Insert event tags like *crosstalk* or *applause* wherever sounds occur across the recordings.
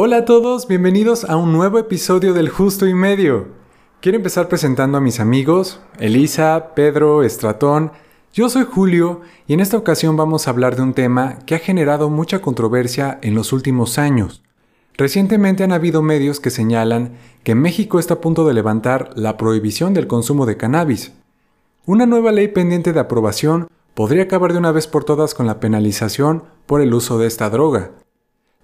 Hola a todos, bienvenidos a un nuevo episodio del Justo y Medio. Quiero empezar presentando a mis amigos, Elisa, Pedro, Estratón. Yo soy Julio y en esta ocasión vamos a hablar de un tema que ha generado mucha controversia en los últimos años. Recientemente han habido medios que señalan que México está a punto de levantar la prohibición del consumo de cannabis. Una nueva ley pendiente de aprobación podría acabar de una vez por todas con la penalización por el uso de esta droga.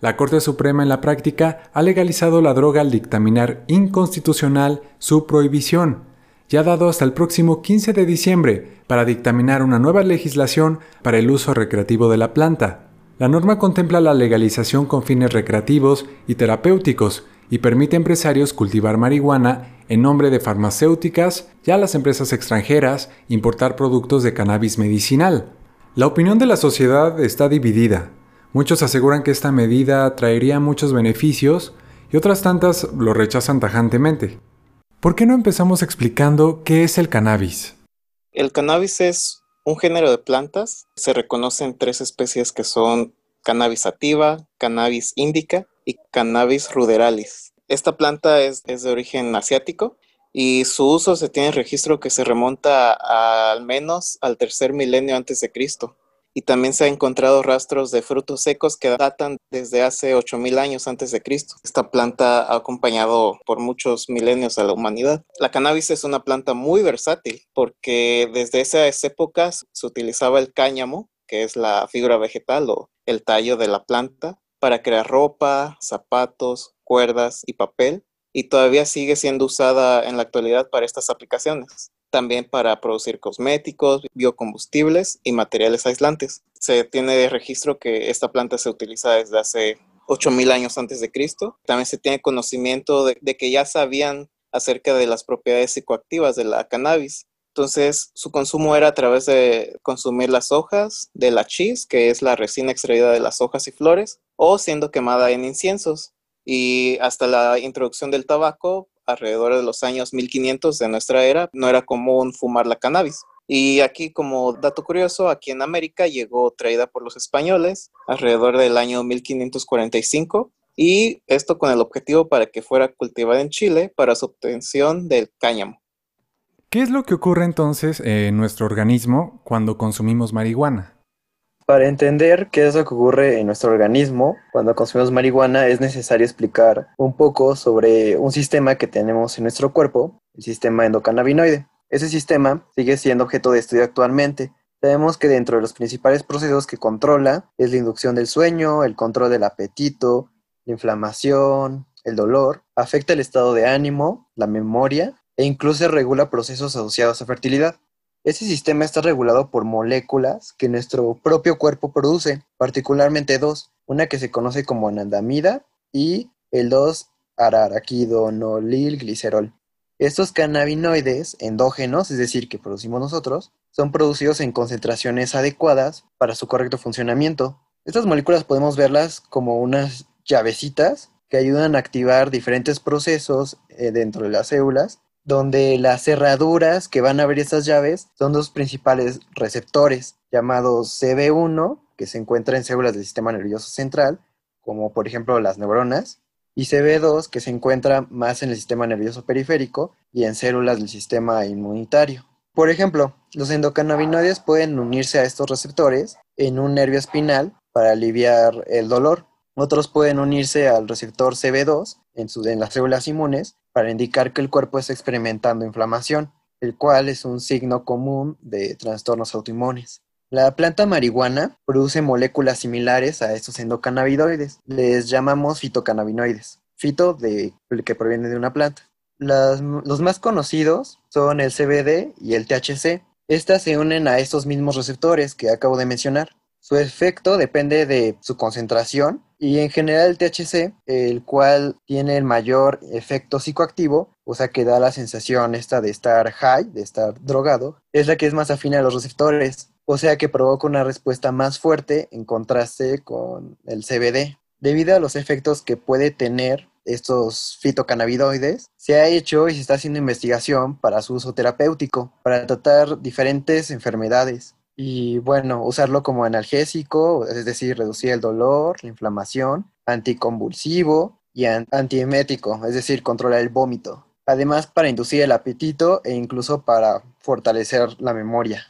La Corte Suprema en la práctica ha legalizado la droga al dictaminar inconstitucional su prohibición y ha dado hasta el próximo 15 de diciembre para dictaminar una nueva legislación para el uso recreativo de la planta. La norma contempla la legalización con fines recreativos y terapéuticos y permite a empresarios cultivar marihuana en nombre de farmacéuticas y a las empresas extranjeras importar productos de cannabis medicinal. La opinión de la sociedad está dividida. Muchos aseguran que esta medida traería muchos beneficios y otras tantas lo rechazan tajantemente. ¿Por qué no empezamos explicando qué es el cannabis? El cannabis es un género de plantas. Se reconocen tres especies que son cannabis sativa, cannabis indica y cannabis ruderalis. Esta planta es, de origen asiático y su uso se tiene registro que se remonta al menos al tercer milenio antes de Cristo y también se han encontrado rastros de frutos secos que datan desde hace 8000 años antes de Cristo. Esta planta ha acompañado por muchos milenios a la humanidad. La cannabis es una planta muy versátil porque desde esas épocas se utilizaba el cáñamo, que es la fibra vegetal o el tallo de la planta, para crear ropa, zapatos, cuerdas y papel y todavía sigue siendo usada en la actualidad para estas aplicaciones también para producir cosméticos, biocombustibles y materiales aislantes. Se tiene de registro que esta planta se utiliza desde hace 8000 años antes de Cristo. También se tiene conocimiento de, que ya sabían acerca de las propiedades psicoactivas de la cannabis. Entonces, su consumo era a través de consumir las hojas de la chis, que es la resina extraída de las hojas y flores, o siendo quemada en inciensos. Y hasta la introducción del tabaco, alrededor de los años 1500 de nuestra era, no era común fumar la cannabis. Y aquí como dato curioso, aquí en América llegó traída por los españoles alrededor del año 1545 y esto con el objetivo para que fuera cultivada en Chile para su obtención del cáñamo. ¿Qué es lo que ocurre entonces en nuestro organismo cuando consumimos marihuana? Para entender qué es lo que ocurre en nuestro organismo cuando consumimos marihuana es necesario explicar un poco sobre un sistema que tenemos en nuestro cuerpo, el sistema endocannabinoide. Ese sistema sigue siendo objeto de estudio actualmente. Sabemos que dentro de los principales procesos que controla es la inducción del sueño, el control del apetito, la inflamación, el dolor, afecta el estado de ánimo, la memoria e incluso regula procesos asociados a fertilidad. Ese sistema está regulado por moléculas que nuestro propio cuerpo produce, particularmente dos, una que se conoce como anandamida y el 2-araraquidonolilglicerol. Estos cannabinoides endógenos, es decir, que producimos nosotros, son producidos en concentraciones adecuadas para su correcto funcionamiento. Estas moléculas podemos verlas como unas llavecitas que ayudan a activar diferentes procesos eh, dentro de las células donde las cerraduras que van a abrir estas llaves son dos principales receptores llamados CB1, que se encuentra en células del sistema nervioso central, como por ejemplo las neuronas, y CB2, que se encuentra más en el sistema nervioso periférico y en células del sistema inmunitario. Por ejemplo, los endocannabinoides pueden unirse a estos receptores en un nervio espinal para aliviar el dolor. Otros pueden unirse al receptor CB2 en, en las células inmunes para indicar que el cuerpo está experimentando inflamación, el cual es un signo común de trastornos autoinmunes. La planta marihuana produce moléculas similares a estos endocannabinoides. Les llamamos fitocannabinoides. Fito de que proviene de una planta. los más conocidos son el CBD y el THC. Estas se unen a estos mismos receptores que acabo de mencionar. Su efecto depende de su concentración y en general el THC, el cual tiene el mayor efecto psicoactivo, o sea que da la sensación esta de estar high, de estar drogado, es la que es más afina a los receptores, o sea que provoca una respuesta más fuerte en contraste con el CBD. Debido a los efectos que puede tener estos fitocannabinoides, se ha hecho y se está haciendo investigación para su uso terapéutico, para tratar diferentes enfermedades y bueno, usarlo como analgésico, es decir, reducir el dolor, la inflamación, anticonvulsivo y antiemético, es decir, controlar el vómito. Además, para inducir el apetito e incluso para fortalecer la memoria.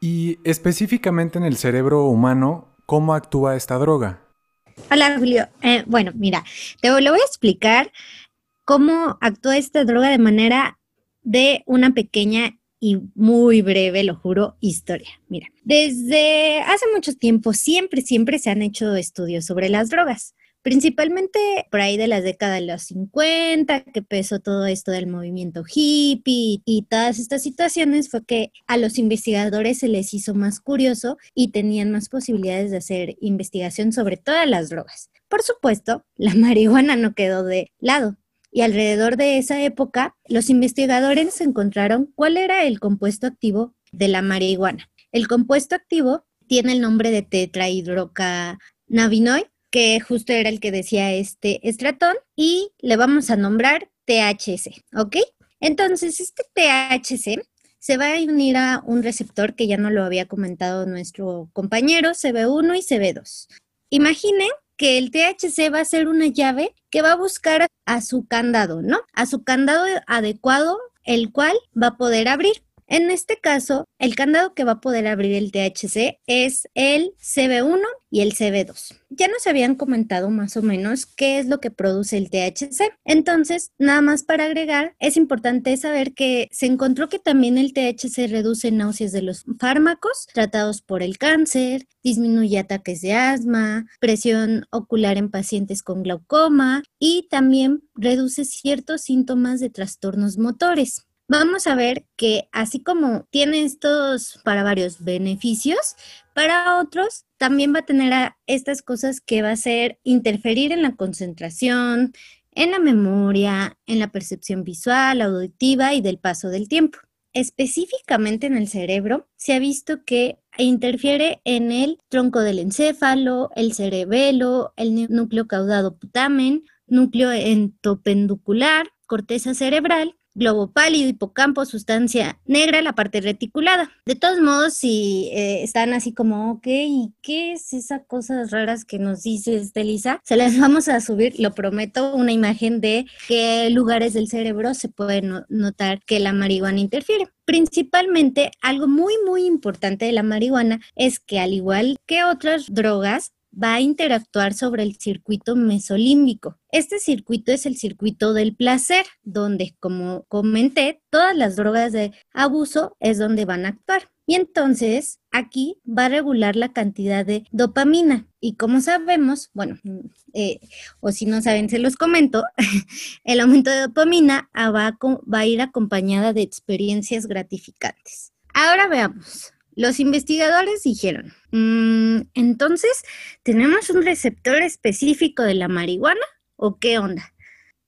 Y específicamente en el cerebro humano, ¿cómo actúa esta droga? Hola, Julio. Eh, bueno, mira, te lo voy a explicar cómo actúa esta droga de manera de una pequeña y muy breve, lo juro, historia. Mira, desde hace mucho tiempo siempre, siempre se han hecho estudios sobre las drogas principalmente por ahí de las décadas de los 50, que empezó todo esto del movimiento hippie y todas estas situaciones, fue que a los investigadores se les hizo más curioso y tenían más posibilidades de hacer investigación sobre todas las drogas. Por supuesto, la *laughs* marihuana no quedó de lado. Y alrededor de esa época, los investigadores encontraron cuál era el compuesto activo de la marihuana. El compuesto activo tiene el nombre de tetrahidrocannabinoid que justo era el que decía este estratón, y le vamos a nombrar THC, ¿ok? Entonces, este THC se va a unir a un receptor que ya no lo había comentado nuestro compañero, CB1 y CB2. Imaginen que el THC va a ser una llave que va a buscar a su candado, ¿no? A su candado adecuado, el cual va a poder abrir. En este caso, el candado que va a poder abrir el THC es el CB1 y el CB2. Ya nos habían comentado más o menos qué es lo que produce el THC. Entonces, nada más para agregar, es importante saber que se encontró que también el THC reduce náuseas de los fármacos tratados por el cáncer, disminuye ataques de asma, presión ocular en pacientes con glaucoma y también reduce ciertos síntomas de trastornos motores vamos a ver que así como tiene estos para varios beneficios, para otros también va a tener estas cosas que va a ser interferir en la concentración, en la memoria, en la percepción visual, auditiva y del paso del tiempo. Específicamente en el cerebro, se ha visto que interfiere en el tronco del encéfalo, el cerebelo, el núcleo caudado putamen, núcleo entopenducular, corteza cerebral globo pálido, hipocampo, sustancia negra, la parte reticulada. De todos modos, si eh, están así como, ok, ¿y qué es esa cosas raras que nos dices, Elisa? Se las *laughs* vamos a subir, lo prometo, una imagen de qué lugares del cerebro se puede notar que la marihuana interfiere. Principalmente, algo muy, muy importante de la marihuana es que al igual que otras drogas, va a interactuar sobre el circuito mesolímbico. Este circuito es el circuito del placer, donde, como comenté, todas las drogas de abuso es donde van a actuar. Y entonces aquí va a regular la cantidad de dopamina. Y como sabemos, bueno, eh, o si no saben, se los comento, *laughs* el aumento de dopamina va va a ir acompañada de experiencias gratificantes. Ahora veamos, los investigadores dijeron, mm, entonces, ¿tenemos un receptor específico de la marihuana o qué onda?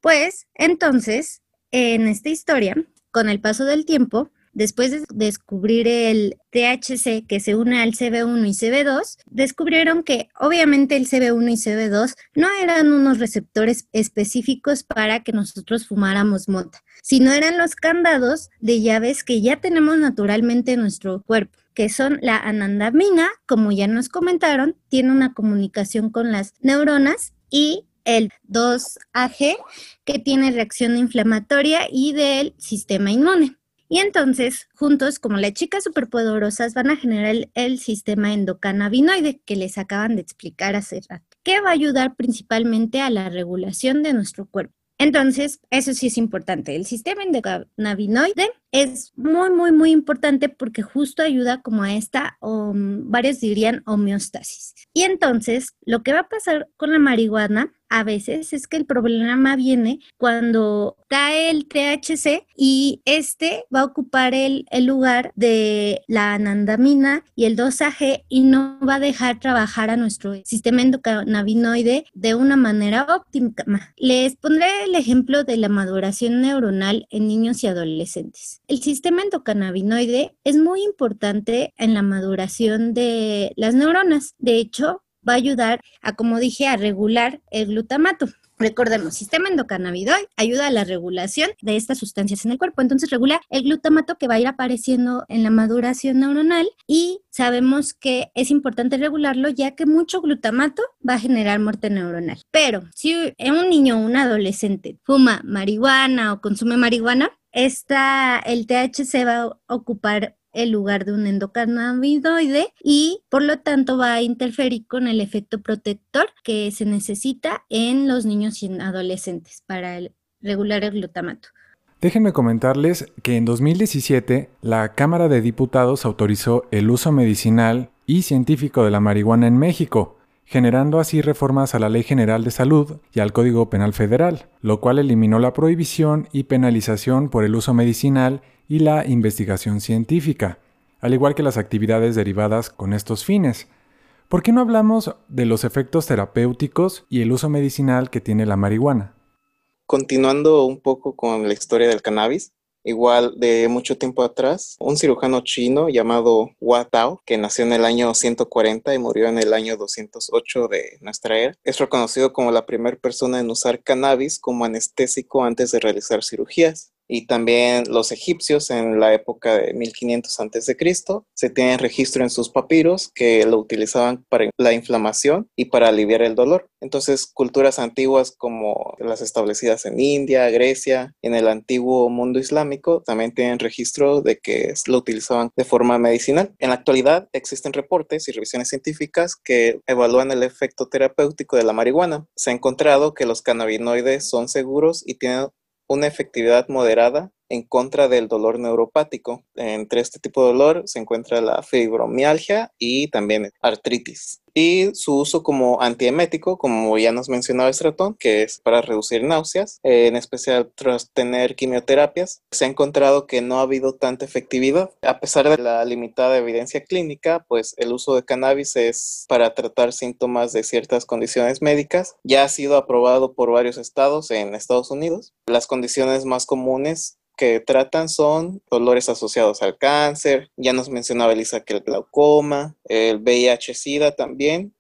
Pues entonces, en esta historia, con el paso del tiempo, después de descubrir el THC que se une al CB1 y CB2, descubrieron que obviamente el CB1 y CB2 no eran unos receptores específicos para que nosotros fumáramos mota, sino eran los candados de llaves que ya tenemos naturalmente en nuestro cuerpo que son la anandamina, como ya nos comentaron, tiene una comunicación con las neuronas y el 2AG, que tiene reacción inflamatoria y del sistema inmune. Y entonces, juntos, como las chicas superpoderosas, van a generar el, sistema endocannabinoide que les acaban de explicar hace rato, que va a ayudar principalmente a la regulación de nuestro cuerpo. Entonces, eso sí es importante. El sistema endocannabinoide es muy, muy, muy importante porque justo ayuda como a esta, o varios dirían homeostasis. Y entonces, lo que va a pasar con la marihuana a veces es que el problema viene cuando cae el THC y este va a ocupar el, lugar de la anandamina y el 2AG y no va a dejar trabajar a nuestro sistema endocannabinoide de una manera óptima. Les pondré el ejemplo de la maduración neuronal en niños y adolescentes. El sistema endocannabinoide es muy importante en la maduración de las neuronas. De hecho, va a ayudar a, como dije, a regular el glutamato. Recordemos, sistema endocannabinoide ayuda a la regulación de estas sustancias en el cuerpo, entonces regula el glutamato que va a ir apareciendo en la maduración neuronal y sabemos que es importante regularlo ya que mucho glutamato va a generar muerte neuronal. Pero si un niño o un adolescente fuma marihuana o consume marihuana, esta, el THC va a ocupar el lugar de un endocannabinoide y por lo tanto va a interferir con el efecto protector que se necesita en los niños y en adolescentes para regular el glutamato. Déjenme comentarles que en 2017 la Cámara de Diputados autorizó el uso medicinal y científico de la marihuana en México, generando así reformas a la Ley General de Salud y al Código Penal Federal, lo cual eliminó la prohibición y penalización por el uso medicinal y la investigación científica, al igual que las actividades derivadas con estos fines. ¿Por qué no hablamos de los efectos terapéuticos y el uso medicinal que tiene la marihuana? Continuando un poco con la historia del cannabis, igual de mucho tiempo atrás, un cirujano chino llamado Hua Tao, que nació en el año 140 y murió en el año 208 de nuestra era, es reconocido como la primera persona en usar cannabis como anestésico antes de realizar cirugías y también los egipcios en la época de 1500 a.C. se tienen registro en sus papiros que lo utilizaban para la inflamación y para aliviar el dolor. Entonces, culturas antiguas como las establecidas en India, Grecia, en el antiguo mundo islámico, también tienen registro de que lo utilizaban de forma medicinal. En la actualidad existen reportes y revisiones científicas que evalúan el efecto terapéutico de la marihuana. Se ha encontrado que los cannabinoides son seguros y tienen una efectividad moderada en contra del dolor neuropático. Entre este tipo de dolor se encuentra la fibromialgia y también artritis. Y su uso como antiemético, como ya nos mencionaba Stratton, que es para reducir náuseas, en especial tras tener quimioterapias, se ha encontrado que no ha habido tanta efectividad. A pesar de la limitada evidencia clínica, pues el uso de cannabis es para tratar síntomas de ciertas condiciones médicas. Ya ha sido aprobado por varios estados en Estados Unidos. Las condiciones más comunes que tratan son dolores asociados al cáncer, ya nos mencionaba Elisa que el glaucoma, el VIH-Sida también,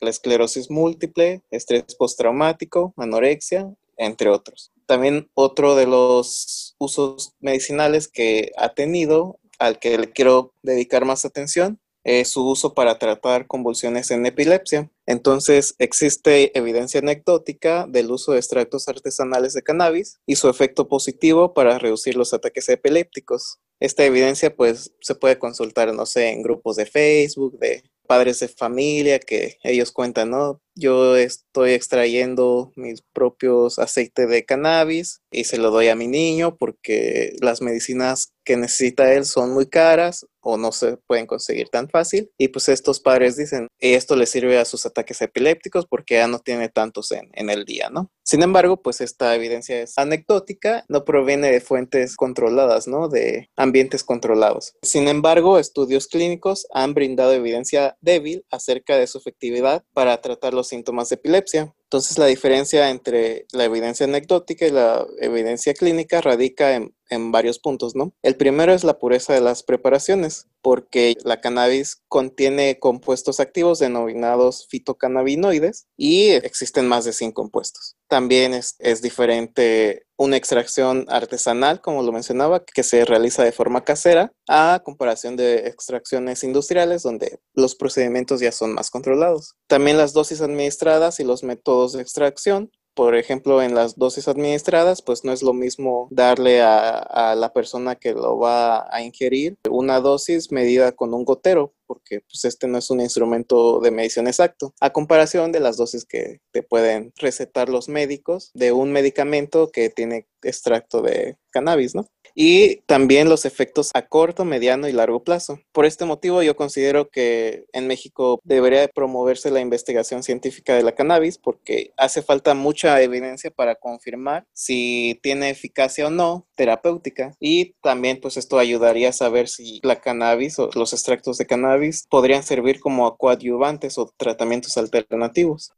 la esclerosis múltiple, estrés postraumático, anorexia, entre otros. También otro de los usos medicinales que ha tenido, al que le quiero dedicar más atención, es su uso para tratar convulsiones en epilepsia. Entonces, existe evidencia anecdótica del uso de extractos artesanales de cannabis y su efecto positivo para reducir los ataques epilépticos. Esta evidencia, pues, se puede consultar, no sé, en grupos de Facebook, de padres de familia, que ellos cuentan, ¿no? Yo estoy extrayendo mis propios aceites de cannabis y se lo doy a mi niño porque las medicinas que necesita él son muy caras o no se pueden conseguir tan fácil. Y pues estos padres dicen, esto le sirve a sus ataques epilépticos porque ya no tiene tantos en, en el día, ¿no? Sin embargo, pues esta evidencia es anecdótica, no proviene de fuentes controladas, ¿no? De ambientes controlados. Sin embargo, estudios clínicos han brindado evidencia débil acerca de su efectividad para tratar los síntomas de epilepsia. Entonces, la diferencia entre la evidencia anecdótica y la evidencia clínica radica en, varios puntos, ¿no? El primero es la pureza de las preparaciones, porque la cannabis contiene compuestos activos denominados fitocannabinoides y existen más de 100 compuestos. También es, es diferente una extracción artesanal, como lo mencionaba, que se realiza de forma casera, a comparación de extracciones industriales, donde los procedimientos ya son más controlados. También las dosis administradas y los métodos de extracción por ejemplo, en las dosis administradas, pues no es lo mismo darle a, la persona que lo va a ingerir una dosis medida con un gotero, porque pues este no es un instrumento de medición exacto, a comparación de las dosis que te pueden recetar los médicos de un medicamento que tiene extracto de cannabis, ¿no? Y también los efectos a corto, mediano y largo plazo. Por este motivo yo considero que en México debería promoverse la investigación científica de la cannabis porque hace falta mucha evidencia para confirmar si tiene eficacia o no terapéutica y también pues esto ayudaría a saber si la cannabis o los extractos de cannabis podrían servir como coadyuvantes o tratamientos alternativos.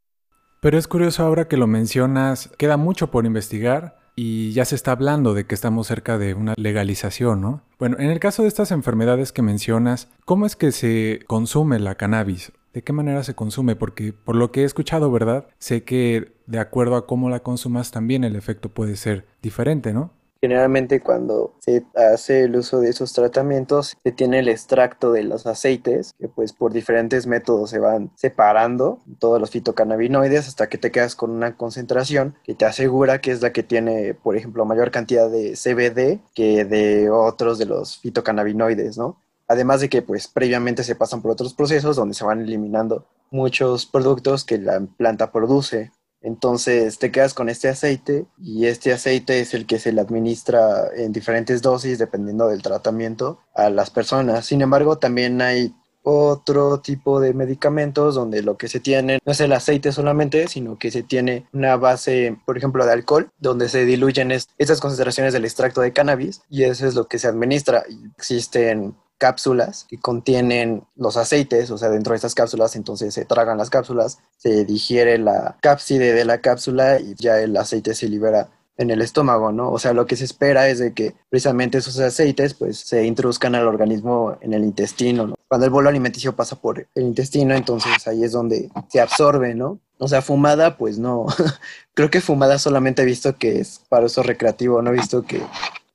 Pero es curioso ahora que lo mencionas, queda mucho por investigar y ya se está hablando de que estamos cerca de una legalización, ¿no? Bueno, en el caso de estas enfermedades que mencionas, ¿cómo es que se consume la cannabis? ¿De qué manera se consume? Porque por lo que he escuchado, ¿verdad? Sé que de acuerdo a cómo la consumas también el efecto puede ser diferente, ¿no? Generalmente cuando se hace el uso de esos tratamientos se tiene el extracto de los aceites que pues por diferentes métodos se van separando todos los fitocannabinoides hasta que te quedas con una concentración que te asegura que es la que tiene por ejemplo mayor cantidad de CBD que de otros de los fitocannabinoides, ¿no? Además de que pues previamente se pasan por otros procesos donde se van eliminando muchos productos que la planta produce entonces te quedas con este aceite y este aceite es el que se le administra en diferentes dosis dependiendo del tratamiento a las personas. Sin embargo, también hay otro tipo de medicamentos donde lo que se tiene no es el aceite solamente, sino que se tiene una base, por ejemplo, de alcohol, donde se diluyen estas concentraciones del extracto de cannabis y eso es lo que se administra. Existen cápsulas que contienen los aceites, o sea, dentro de estas cápsulas, entonces se tragan las cápsulas, se digiere la cápside de la cápsula y ya el aceite se libera en el estómago, ¿no? O sea, lo que se espera es de que precisamente esos aceites pues se introduzcan al organismo en el intestino, ¿no? Cuando el bolo alimenticio pasa por el intestino, entonces ahí es donde se absorbe, ¿no? O sea, fumada, pues no. *laughs* Creo que fumada solamente he visto que es para uso recreativo, no he visto que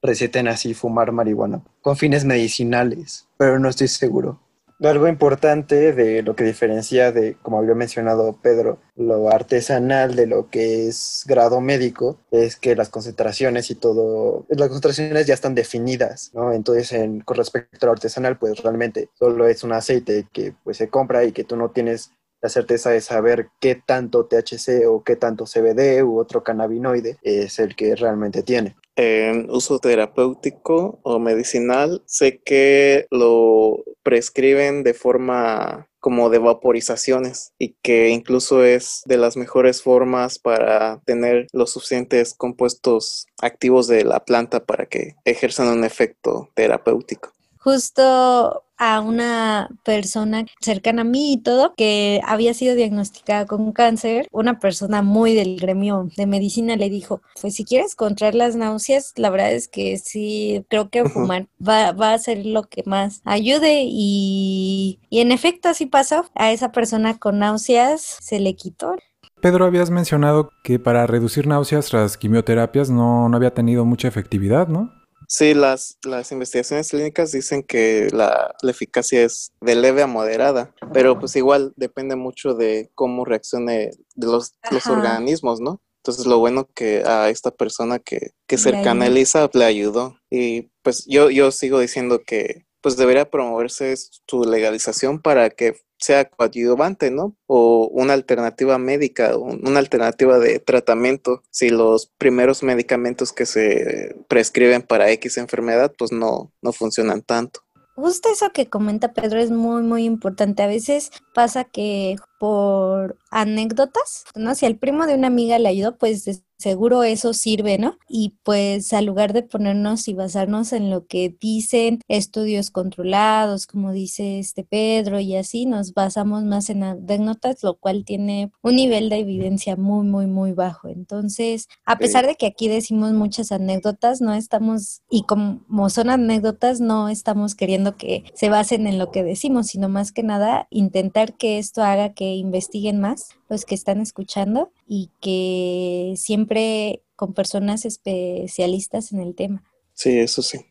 receten así fumar marihuana con fines medicinales, pero no estoy seguro. Algo importante de lo que diferencia de, como había mencionado Pedro, lo artesanal de lo que es grado médico, es que las concentraciones y todo, las concentraciones ya están definidas, ¿no? Entonces, en, con respecto al artesanal, pues realmente solo es un aceite que pues se compra y que tú no tienes la certeza de saber qué tanto THC o qué tanto CBD u otro cannabinoide es el que realmente tiene en uso terapéutico o medicinal, sé que lo prescriben de forma como de vaporizaciones y que incluso es de las mejores formas para tener los suficientes compuestos activos de la planta para que ejerzan un efecto terapéutico. Justo a una persona cercana a mí y todo, que había sido diagnosticada con cáncer, una persona muy del gremio de medicina le dijo, pues si quieres controlar las náuseas, la verdad es que sí, creo que fumar va, va a ser lo que más ayude y, y en efecto así pasó, a esa persona con náuseas se le quitó. Pedro, habías mencionado que para reducir náuseas tras quimioterapias no, no había tenido mucha efectividad, ¿no? Sí, las, las investigaciones clínicas dicen que la, eficacia es de leve a moderada, pero pues igual depende mucho de cómo reaccione de los, los organismos, ¿no? Entonces lo bueno que a esta persona que, que cercana a Elisa le ayudó. Y pues yo, yo sigo diciendo que pues debería promoverse su legalización para que sea coadyuvante, ¿no? O una alternativa médica, una alternativa de tratamiento. Si los primeros medicamentos que se prescriben para X enfermedad, pues no, no funcionan tanto. Justo eso que comenta Pedro es muy, muy importante. A veces pasa que por anécdotas, ¿no? Si al primo de una amiga le ayudó, pues seguro eso sirve, ¿no? Y pues al lugar de ponernos y basarnos en lo que dicen estudios controlados, como dice este Pedro y así, nos basamos más en anécdotas, lo cual tiene un nivel de evidencia muy, muy, muy bajo. Entonces, a pesar de que aquí decimos muchas anécdotas, no estamos, y como son anécdotas, no estamos queriendo que se basen en lo que decimos, sino más que nada intentar que esto haga que investiguen más los que están escuchando y que siempre con personas especialistas en el tema. Sí, eso sí.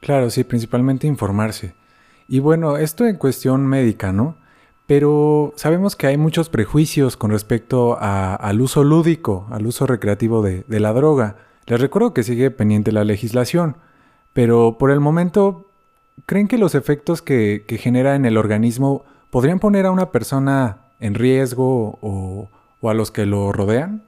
Claro, sí, principalmente informarse. Y bueno, esto en cuestión médica, ¿no? Pero sabemos que hay muchos prejuicios con respecto al uso lúdico, al uso recreativo de, la droga. Les recuerdo que sigue pendiente la legislación, pero por el momento, ¿creen que los efectos que, que genera en el organismo podrían poner a una persona en riesgo o, a los que lo rodean?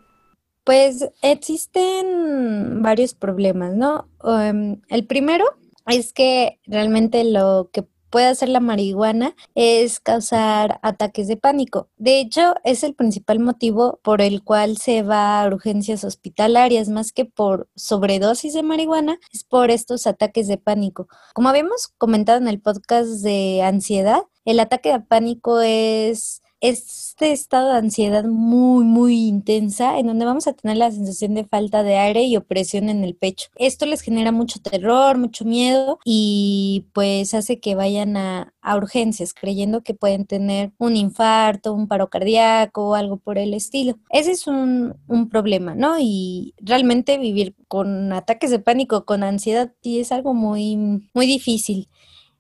Pues existen varios problemas, ¿no? Em, el primero es que realmente lo que puede hacer la marihuana es causar ataques de pánico. De hecho, es el principal motivo por el cual se va a urgencias hospitalarias, más que por sobredosis de marihuana, es por estos ataques de pánico. Como habíamos comentado en el podcast de ansiedad, el ataque de pánico es este estado de ansiedad muy, muy intensa, en donde vamos a tener la sensación de falta de aire y opresión en el pecho. Esto les genera mucho terror, mucho miedo y pues hace que vayan a, urgencias creyendo que pueden tener un infarto, un paro cardíaco o algo por el estilo. Ese es un, un problema, ¿no? Y realmente vivir con ataques de pánico, con ansiedad, es algo muy, muy difícil.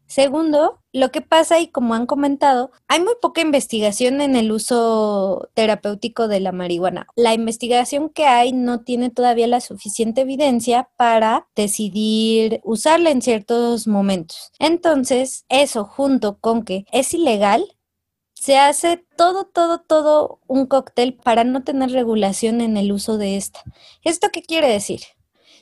Segundo, lo que pasa, y como han comentado, hay muy poca investigación en el uso terapéutico de la marihuana. La investigación que hay no tiene todavía la suficiente evidencia para decidir usarla en ciertos momentos. Entonces, eso junto con que es ilegal, se hace todo, todo, todo un cóctel para no tener regulación en el uso de esta. ¿Esto qué quiere decir?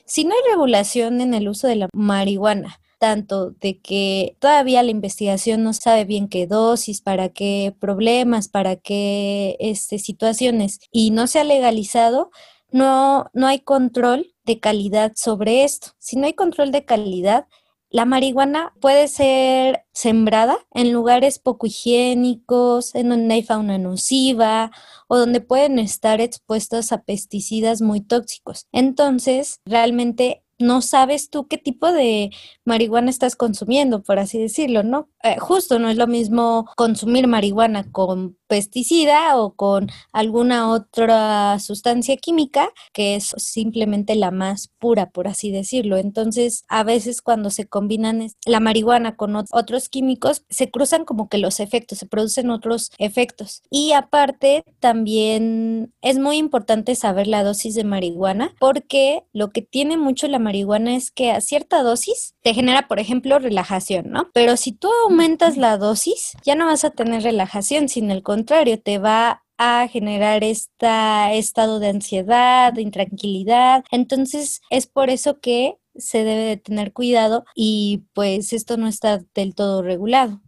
Si no hay regulación en el uso de la marihuana, tanto de que todavía la investigación no sabe bien qué dosis, para qué problemas, para qué este, situaciones y no se ha legalizado, no, no hay control de calidad sobre esto. Si no hay control de calidad, la marihuana puede ser sembrada en lugares poco higiénicos, en donde hay fauna nociva o donde pueden estar expuestos a pesticidas muy tóxicos. Entonces, realmente no sabes tú qué tipo de marihuana estás consumiendo, por así decirlo, ¿no? Eh, justo no es lo mismo consumir marihuana con pesticida o con alguna otra sustancia química que es simplemente la más pura, por así decirlo. Entonces, a veces cuando se combinan la marihuana con otros químicos, se cruzan como que los efectos, se producen otros efectos. Y aparte, también es muy importante saber la dosis de marihuana porque lo que tiene mucho la marihuana es que a cierta dosis te genera, por ejemplo, relajación, ¿no? Pero si tú aumentas la dosis, ya no vas a tener relajación, sino el contrario, te va a generar este estado de ansiedad, de intranquilidad. Entonces es por eso que se debe de tener cuidado y pues esto no está del todo regulado.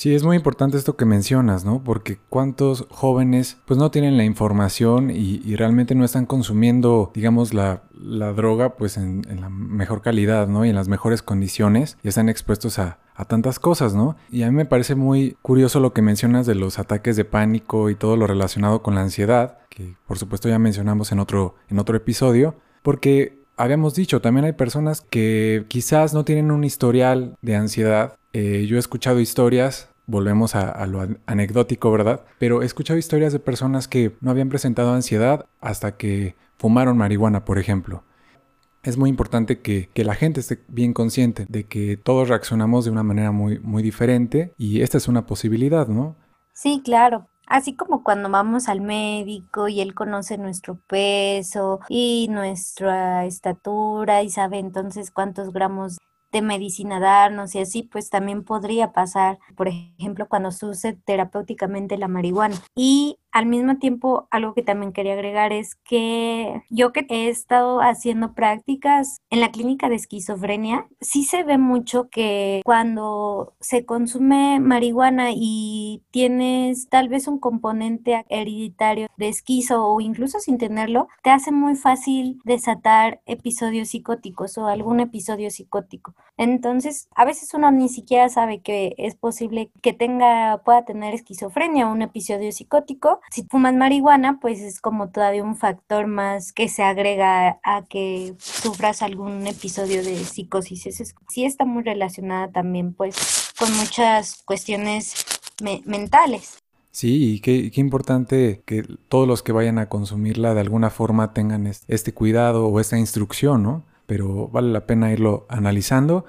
Sí, es muy importante esto que mencionas, ¿no? Porque cuántos jóvenes pues no tienen la información y, realmente no están consumiendo, digamos, la, droga pues en, la mejor calidad, ¿no? Y en las mejores condiciones y están expuestos a, tantas cosas, ¿no? Y a mí me parece muy curioso lo que mencionas de los ataques de pánico y todo lo relacionado con la ansiedad, que por supuesto ya mencionamos en otro, en otro episodio, porque habíamos dicho, también hay personas que quizás no tienen un historial de ansiedad. Eh, yo he escuchado historias volvemos a, lo anecdótico, ¿verdad? Pero he escuchado historias de personas que no habían presentado ansiedad hasta que fumaron marihuana, por ejemplo. Es muy importante que, la gente esté bien consciente de que todos reaccionamos de una manera muy, muy diferente y esta es una posibilidad, ¿no? Sí, claro. Así como cuando vamos al médico y él conoce nuestro peso y nuestra estatura y sabe entonces cuántos gramos de medicina darnos y así, pues también podría pasar, por ejemplo, cuando se use terapéuticamente la marihuana. Y al mismo tiempo, algo que también quería agregar es que yo que he estado haciendo prácticas en la clínica de esquizofrenia, sí se ve mucho que cuando se consume marihuana y tienes tal vez un componente hereditario de esquizo o incluso sin tenerlo, te hace muy fácil desatar episodios psicóticos o algún episodio psicótico. Entonces, a veces uno ni siquiera sabe que es posible que tenga, pueda tener esquizofrenia o un episodio psicótico si fumas marihuana, pues es como todavía un factor más que se agrega a que sufras algún episodio de psicosis. Es, sí está muy relacionada también pues con muchas cuestiones mentales. Sí, y qué, qué, importante que todos los que vayan a consumirla de alguna forma tengan este cuidado o esta instrucción, ¿no? Pero vale la pena irlo analizando.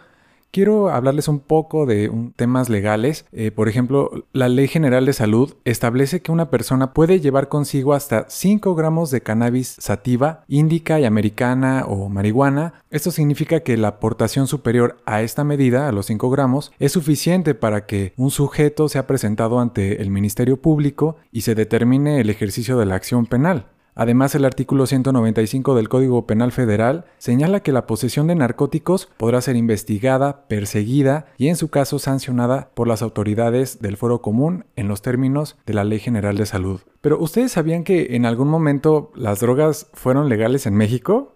Quiero hablarles un poco de temas legales. Eh, por ejemplo, la Ley General de Salud establece que una persona puede llevar consigo hasta 5 gramos de cannabis sativa, índica y americana o marihuana. Esto significa que la aportación superior a esta medida, a los 5 gramos, es suficiente para que un sujeto sea presentado ante el Ministerio Público y se determine el ejercicio de la acción penal. Además, el artículo 195 del Código Penal Federal señala que la posesión de narcóticos podrá ser investigada, perseguida y en su caso sancionada por las autoridades del Foro Común en los términos de la Ley General de Salud. Pero ¿ustedes sabían que en algún momento las drogas fueron legales en México?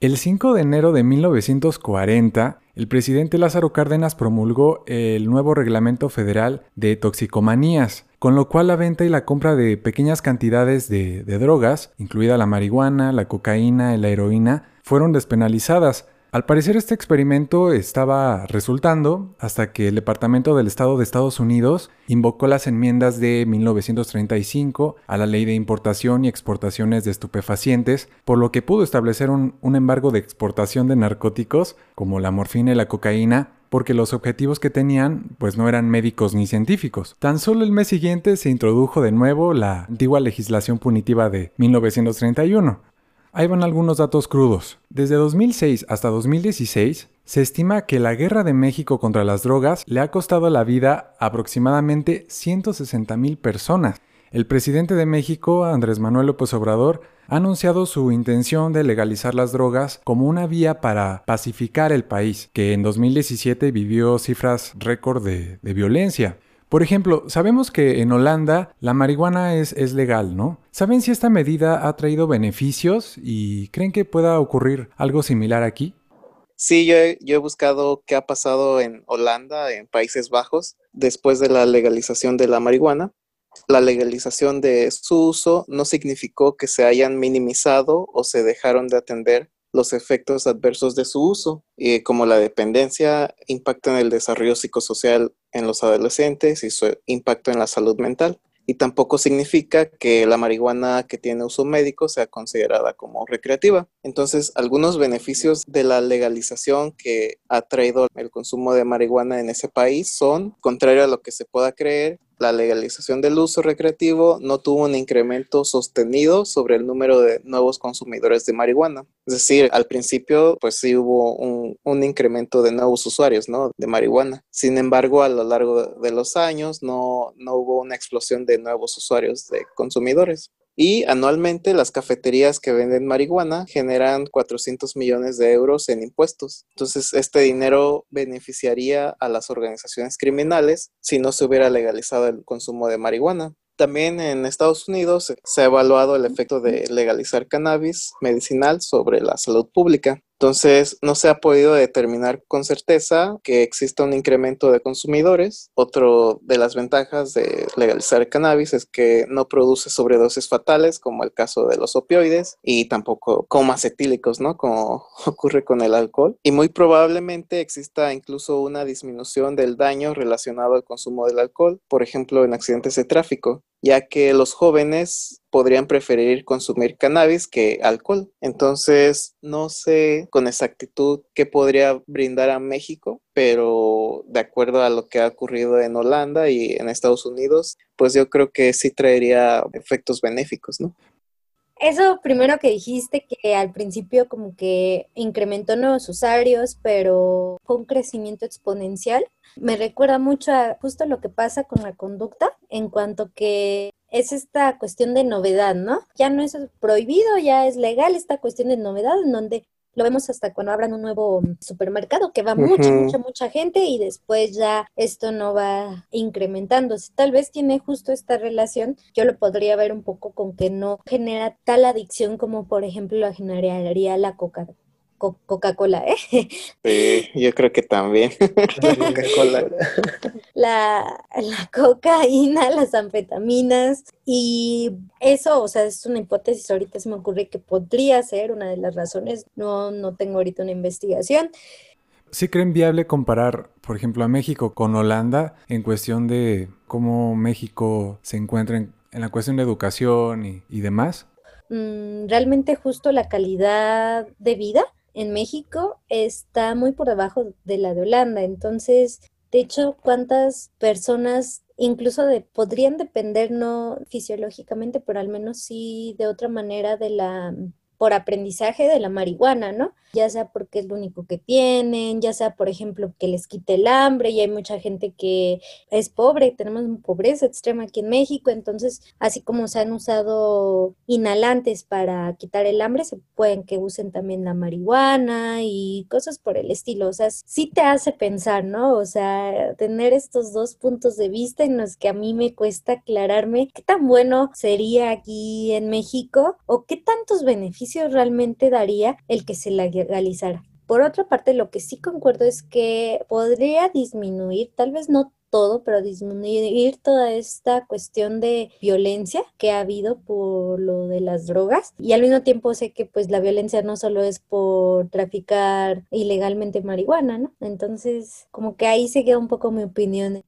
El 5 de enero de 1940, el presidente Lázaro Cárdenas promulgó el nuevo Reglamento Federal de Toxicomanías, con lo cual la venta y la compra de pequeñas cantidades de, drogas, incluida la marihuana, la cocaína y la heroína, fueron despenalizadas, al parecer este experimento estaba resultando hasta que el Departamento del Estado de Estados Unidos invocó las enmiendas de 1935 a la Ley de Importación y Exportaciones de Estupefacientes, por lo que pudo establecer un, embargo de exportación de narcóticos como la morfina y la cocaína porque los objetivos que tenían pues no eran médicos ni científicos. Tan solo el mes siguiente se introdujo de nuevo la antigua legislación punitiva de 1931, Ahí van algunos datos crudos. Desde 2006 hasta 2016, se estima que la guerra de México contra las drogas le ha costado la vida a aproximadamente 160 mil personas. El presidente de México, Andrés Manuel López Obrador, ha anunciado su intención de legalizar las drogas como una vía para pacificar el país, que en 2017 vivió cifras récord de, violencia. Por ejemplo, sabemos que en Holanda la marihuana es, es, legal, ¿no? ¿Saben si esta medida ha traído beneficios y creen que pueda ocurrir algo similar aquí? Sí, yo he, yo he buscado qué ha pasado en Holanda, en Países Bajos, después de la legalización de la marihuana. La legalización de su uso no significó que se hayan minimizado o se dejaron de atender los efectos adversos de su uso, y como la dependencia impacta en el desarrollo psicosocial en los adolescentes y su impacto en la salud mental. Y tampoco significa que la marihuana que tiene uso médico sea considerada como recreativa. Entonces, algunos beneficios de la legalización que ha traído el consumo de marihuana en ese país son, contrario a lo que se pueda creer, la legalización del uso recreativo no tuvo un incremento sostenido sobre el número de nuevos consumidores de marihuana. Es decir, al principio, pues sí hubo un, incremento de nuevos usuarios. De marihuana. Sin embargo, a lo largo de los años no, no hubo una explosión de nuevos usuarios de consumidores. Y anualmente las cafeterías que venden marihuana generan 400 millones de euros en impuestos. Entonces, este dinero beneficiaría a las organizaciones criminales si no se hubiera legalizado el consumo de marihuana. También en Estados Unidos se ha evaluado el efecto de legalizar cannabis medicinal sobre la salud pública. Entonces, no se ha podido determinar con certeza que exista un incremento de consumidores. Otro de las ventajas de legalizar el cannabis es que no produce sobredosis fatales, como el caso de los opioides, y tampoco comas etílicos, ¿no? Como *laughs* ocurre con el alcohol. Y muy probablemente exista incluso una disminución del daño relacionado al consumo del alcohol, por ejemplo, en accidentes de tráfico ya que los jóvenes podrían preferir consumir cannabis que alcohol. Entonces, no sé con exactitud qué podría brindar a México, pero de acuerdo a lo que ha ocurrido en Holanda y en Estados Unidos, pues yo creo que sí traería efectos benéficos, ¿no? Eso primero que dijiste que al principio como que incrementó nuevos usuarios, pero con un crecimiento exponencial. Me recuerda mucho a justo lo que pasa con la conducta en cuanto que es esta cuestión de novedad, ¿no? Ya no es prohibido, ya es legal esta cuestión de novedad en donde lo vemos hasta cuando abran un nuevo supermercado que va mucha, mucha, mucha gente y después ya esto no va incrementándose. Tal vez tiene justo esta relación, yo lo podría ver un poco con que no genera tal adicción como por ejemplo la generaría la coca Coca-Cola, ¿eh? *laughs* Sí, yo creo que también. *laughs* La, la cocaína, las anfetaminas y eso, o sea, es una hipótesis, ahorita se me ocurre que podría ser una de las razones, no, no tengo ahorita una investigación. ¿Sí creen viable comparar, por ejemplo, a México con Holanda en cuestión de cómo México se encuentra en, la cuestión de educación y, y demás? Mm, realmente justo la calidad de vida en México está muy por debajo de la de Holanda. Entonces, de hecho, ¿cuántas personas incluso de, podrían depender no fisiológicamente, pero al menos sí de otra manera de la por aprendizaje de la marihuana, ¿no? Ya sea porque es lo único que tienen, ya sea, por ejemplo, que les quite el hambre, y hay mucha gente que es pobre, tenemos pobreza extrema aquí en México, entonces, así como se han usado inhalantes para quitar el hambre, se pueden que usen también la marihuana y cosas por el estilo, o sea, sí te hace pensar, ¿no? O sea, tener estos dos puntos de vista en los que a mí me cuesta aclararme qué tan bueno sería aquí en México o qué tantos beneficios realmente daría el que se legalizara. Por otra parte, lo que sí concuerdo es que podría disminuir, tal vez no todo, pero disminuir toda esta cuestión de violencia que ha habido por lo de las drogas. Y al mismo tiempo sé que pues la violencia no solo es por traficar ilegalmente marihuana, ¿no? Entonces, como que ahí se queda un poco mi opinión.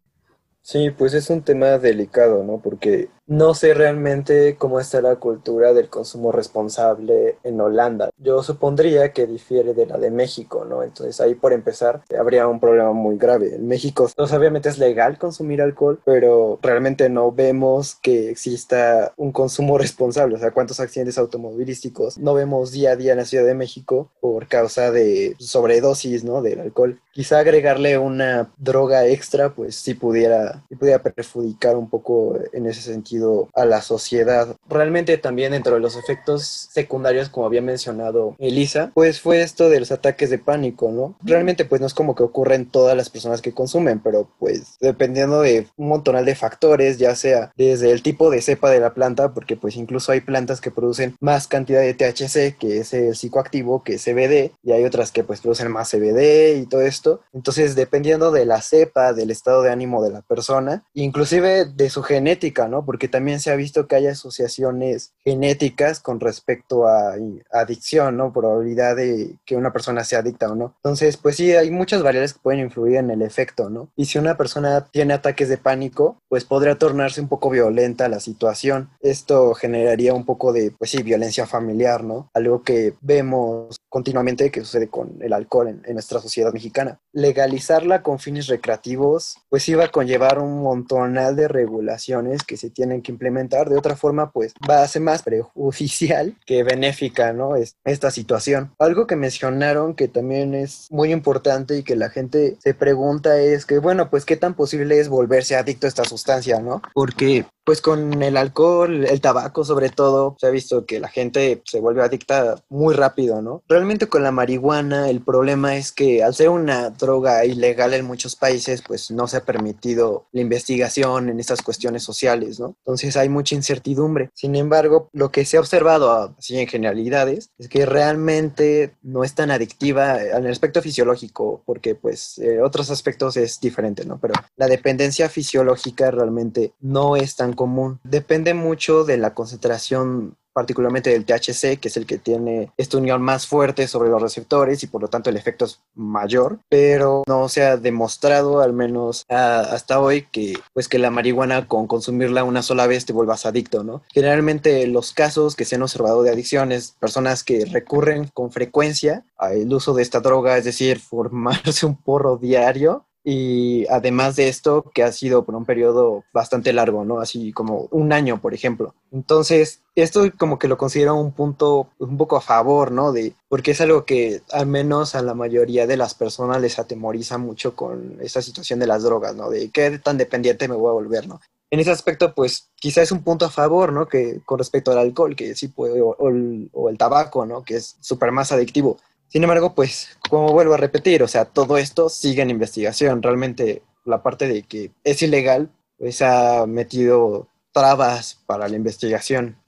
Sí, pues es un tema delicado, ¿no? Porque no sé realmente cómo está la cultura del consumo responsable en Holanda. Yo supondría que difiere de la de México, ¿no? Entonces ahí por empezar habría un problema muy grave. En México, pues, obviamente es legal consumir alcohol, pero realmente no vemos que exista un consumo *laughs* responsable. O sea, cuántos accidentes automovilísticos no vemos día a día en la Ciudad de México por causa de sobredosis, ¿no? Del alcohol. Quizá agregarle una droga extra, pues sí pudiera, sí pudiera perjudicar un poco en ese sentido a la sociedad. Realmente también dentro de los efectos secundarios, como había mencionado Elisa, pues fue esto de los ataques de pánico, ¿no? Realmente pues no es como que ocurren todas las personas que consumen, pero pues dependiendo de un montonal de factores, ya sea desde el tipo de cepa de la planta, porque pues incluso hay plantas que producen más cantidad de THC, que es el psicoactivo, que CBD, y hay otras que pues producen más CBD y todo esto. Entonces, dependiendo de la cepa, del estado de ánimo de la persona, inclusive de su genética, ¿no? Porque también se ha visto que hay asociaciones genéticas con respecto a adicción, ¿no? Probabilidad de que una persona sea adicta o no. Entonces, pues sí, hay muchas variables que pueden influir en el efecto, ¿no? Y si una persona tiene ataques de pánico, pues podría tornarse un poco violenta la situación. Esto generaría un poco de, pues sí, violencia familiar, ¿no? Algo que vemos continuamente que sucede con el alcohol en, nuestra sociedad mexicana. Legalizarla con fines recreativos, pues iba a conllevar un montonal de regulaciones que se tienen que implementar. De otra forma, pues va a ser más perjudicial *laughs* que benéfica, ¿no? Es esta situación. Algo que mencionaron que también es muy importante y que la gente se pregunta es que, bueno, pues qué tan posible es volverse adicto a esta sustancia, ¿no? Porque pues con el alcohol, el tabaco sobre todo, se ha visto que la gente se vuelve adicta muy rápido, ¿no? Realmente con la marihuana el problema es que al ser una droga ilegal en muchos países, pues no se ha permitido la investigación en estas cuestiones sociales, ¿no? Entonces hay mucha incertidumbre. Sin embargo, lo que se ha observado así en generalidades es que realmente no es tan adictiva en el aspecto fisiológico, porque pues eh, otros aspectos es diferente, ¿no? Pero la dependencia fisiológica realmente no es tan común. Depende mucho de la concentración particularmente del THC, que es el que tiene esta unión más fuerte sobre los receptores y por lo tanto el efecto es mayor, pero no se ha demostrado, al menos hasta hoy, que pues que la marihuana con consumirla una sola vez te vuelvas adicto, ¿no? Generalmente los casos que se han observado de adicciones, personas que recurren con frecuencia al uso de esta droga, es decir, *laughs* formarse un porro diario, y además de esto, que ha sido por un periodo bastante largo, ¿no? Así como un año, por ejemplo. Entonces, esto como que lo considero un punto un poco a favor, ¿no? De, porque es algo que al menos a la mayoría de las personas les atemoriza mucho con esta situación de las drogas, ¿no? De qué tan dependiente me voy a volver, ¿no? En ese aspecto, pues quizá es un punto a favor, ¿no? Que con respecto al alcohol, que sí puede, o, o el tabaco, ¿no? Que es súper más adictivo sin embargo, pues, como vuelvo a repetir, o sea, todo esto sigue en investigación. Realmente la parte de que es ilegal, pues ha metido trabas para la investigación.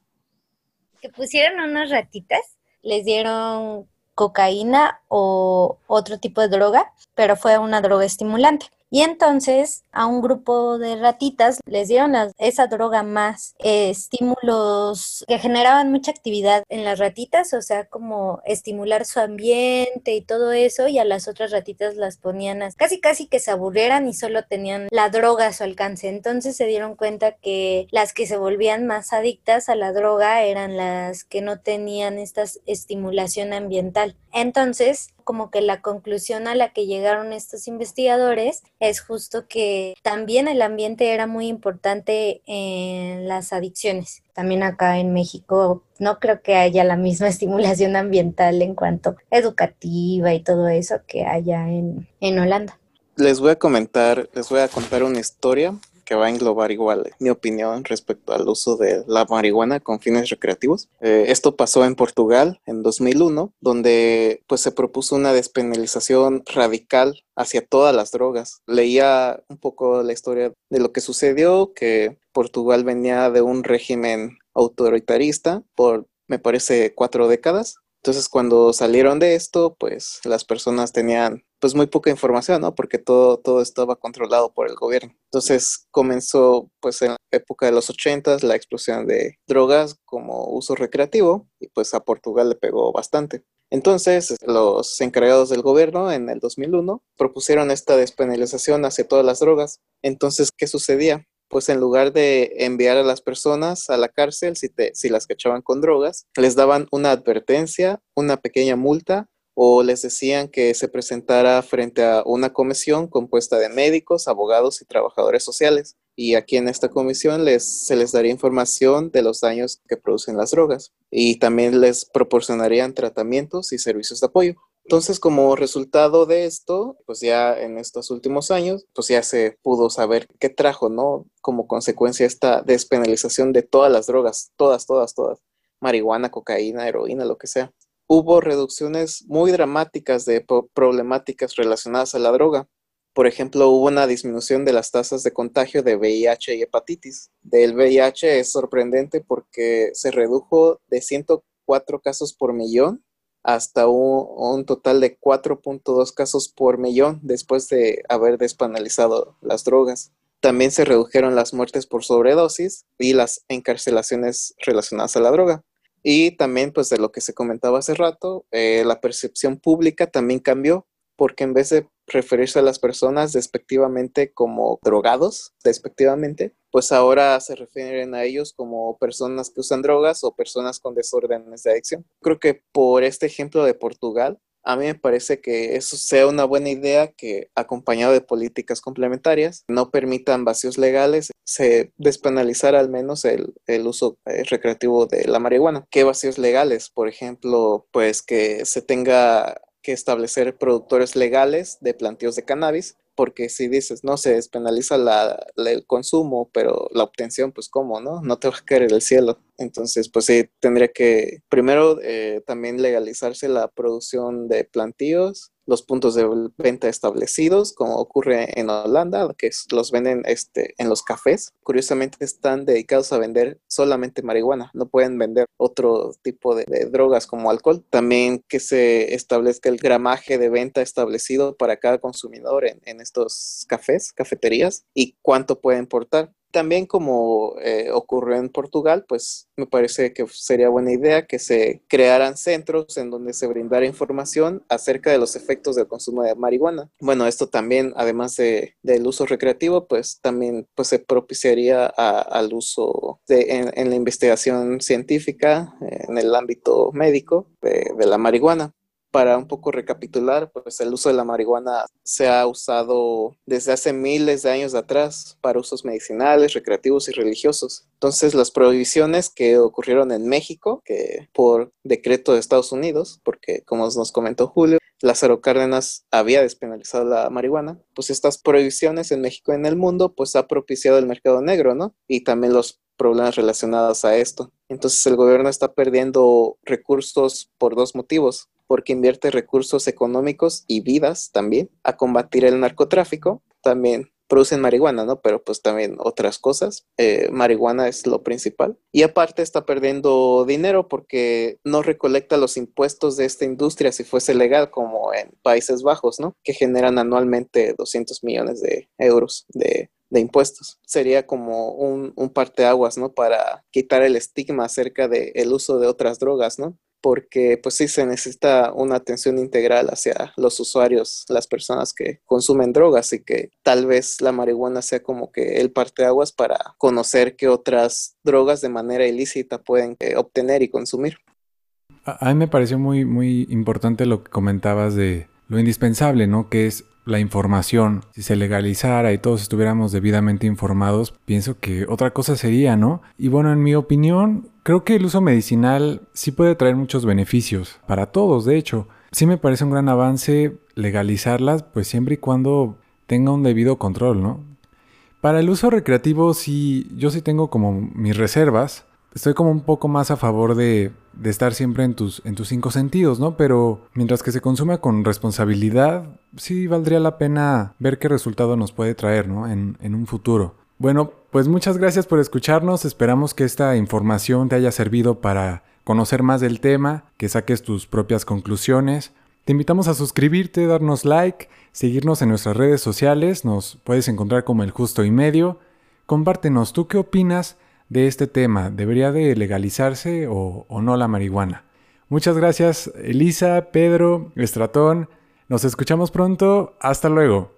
Que pusieron unas ratitas, les dieron cocaína o otro tipo de droga, pero fue una droga estimulante. Y entonces a un grupo de ratitas les dieron esa droga más estímulos que generaban mucha actividad en las ratitas, o sea, como estimular su ambiente y todo eso, y a las otras ratitas las ponían casi casi que se aburrieran y solo tenían la droga a su alcance. Entonces se dieron cuenta que las que se volvían más adictas a la droga eran las que no tenían esta estimulación ambiental. Entonces, como que la conclusión a la que llegaron estos investigadores es justo que también el ambiente era muy importante en las adicciones. También acá en México no creo que haya la misma *laughs* estimulación ambiental en cuanto educativa y todo eso que haya en, en Holanda. Les voy a comentar, les voy a contar una historia que va a englobar igual mi opinión respecto al uso de la marihuana con fines recreativos. Eh, esto pasó en Portugal en 2001, donde pues se propuso una despenalización radical hacia todas las drogas. Leía un poco la historia de lo que sucedió, que Portugal venía de un régimen autoritarista por, me parece, cuatro décadas. Entonces, cuando salieron de esto, pues las personas tenían pues muy poca información, ¿no? Porque todo, todo estaba controlado por el gobierno. Entonces comenzó pues en la época de los 80 la explosión de drogas como uso recreativo y pues a Portugal le pegó bastante. Entonces, los encargados del gobierno en el 2001 propusieron esta despenalización hacia todas las drogas. Entonces, ¿qué sucedía? Pues en lugar de enviar a las personas a la cárcel si, si las cachaban con drogas, les daban una advertencia, una pequeña multa o les decían que se presentara frente a una comisión compuesta de médicos, abogados y trabajadores sociales y aquí en esta comisión les, se les daría información de los daños que producen las drogas y también les proporcionarían tratamientos y servicios de apoyo. Entonces, como resultado de esto, pues ya en estos últimos años, pues ya se pudo saber qué trajo, ¿no? Como consecuencia esta despenalización de todas las drogas, todas, todas, todas, marihuana, cocaína, heroína, lo que sea. Hubo reducciones muy dramáticas de problemáticas relacionadas a la droga por ejemplo, hubo una disminución de las tasas de contagio de VIH y hepatitis. Del VIH es sorprendente porque se redujo de 104 casos por millón hasta un, total de 4.2 casos por millón después de haber despenalizado las drogas. También se redujeron las muertes por sobredosis y las encarcelaciones relacionadas a la droga. Y también, pues de lo que se comentaba hace rato, eh, la percepción pública también cambió porque en vez de referirse a las personas despectivamente como drogados, despectivamente, pues ahora se refieren a ellos como personas que usan drogas o personas con desórdenes de adicción. Creo que por este ejemplo de Portugal, a mí me parece que eso sea una buena idea que, acompañado de políticas complementarias, no permitan vacíos legales, se despenalizara al menos el, el uso eh, recreativo de la marihuana. ¿Qué vacíos legales? Por ejemplo, pues que se tenga que establecer productores legales de plantíos de cannabis, porque si dices, no, se despenaliza la, el consumo, pero la obtención, pues cómo, ¿no? No te va a caer el cielo. Entonces, pues sí, tendría que primero eh, también legalizarse la producción de plantíos, los puntos de venta establecidos, como ocurre en Holanda, que los venden este, en los cafés. Curiosamente están dedicados a vender solamente marihuana, no pueden vender otro tipo de, drogas como alcohol. También que se establezca el gramaje de venta establecido para cada consumidor en, en estos cafés, cafeterías, y cuánto pueden portar. También como eh, ocurrió en Portugal, pues me parece que sería buena idea que se crearan centros en donde se brindara información acerca de los efectos del consumo de marihuana. Bueno, esto también, además de, del uso recreativo, pues también pues, se propiciaría al uso de, en, la investigación científica en el ámbito médico de la marihuana para un poco recapitular, pues el uso de la marihuana se ha usado desde hace miles de años atrás para usos medicinales, recreativos y religiosos. Entonces, las prohibiciones que ocurrieron en México, que por decreto de Estados Unidos, porque como nos comentó Julio, Lázaro Cárdenas había despenalizado la marihuana, pues estas prohibiciones en México y en el mundo, pues ha propiciado el mercado negro, ¿no? Y también los problemas relacionados a esto. Entonces el gobierno está perdiendo recursos por dos motivos porque invierte recursos económicos y vidas también a combatir el narcotráfico. También producen marihuana, ¿no? Pero pues también otras cosas. Eh, marihuana es lo principal. Y aparte está perdiendo dinero porque no recolecta los impuestos de esta industria si fuese legal como en Países Bajos, ¿no? Que generan anualmente 200 millones de euros de, impuestos. Sería como un, un parteaguas, ¿no? Para quitar el estigma acerca del uso de otras drogas, ¿no? Porque pues sí se necesita una atención integral hacia los usuarios, las personas que consumen drogas y que tal vez la marihuana sea como que el parteaguas para conocer qué otras drogas de manera ilícita pueden eh, obtener y consumir. A, mí me pareció muy, muy importante lo que comentabas de lo indispensable, ¿no? Que es la información. Si se legalizara y todos estuviéramos debidamente informados, pienso que otra cosa sería, ¿no? Y bueno, en mi opinión, creo que el uso medicinal sí puede traer muchos beneficios, para todos, de hecho. Sí me parece un gran avance legalizarlas, pues siempre y cuando tenga un debido control, ¿no? Para el uso recreativo sí, yo sí tengo como mis reservas, estoy como un poco más a favor de, estar siempre en tus, en tus cinco sentidos, ¿no? Pero mientras que se consuma con responsabilidad, sí valdría la pena ver qué resultado nos puede traer, ¿no? En, en un futuro. Bueno, pues muchas gracias por escucharnos. Esperamos que esta información te haya servido para conocer más del tema, que saques tus propias conclusiones. Te invitamos a suscribirte, darnos like, seguirnos en nuestras redes sociales, nos puedes encontrar como el justo y medio. Compártenos, ¿tú qué opinas de este tema? ¿Debería de legalizarse o, o no la marihuana? Muchas gracias, Elisa, Pedro, Estratón. Nos escuchamos pronto. Hasta luego.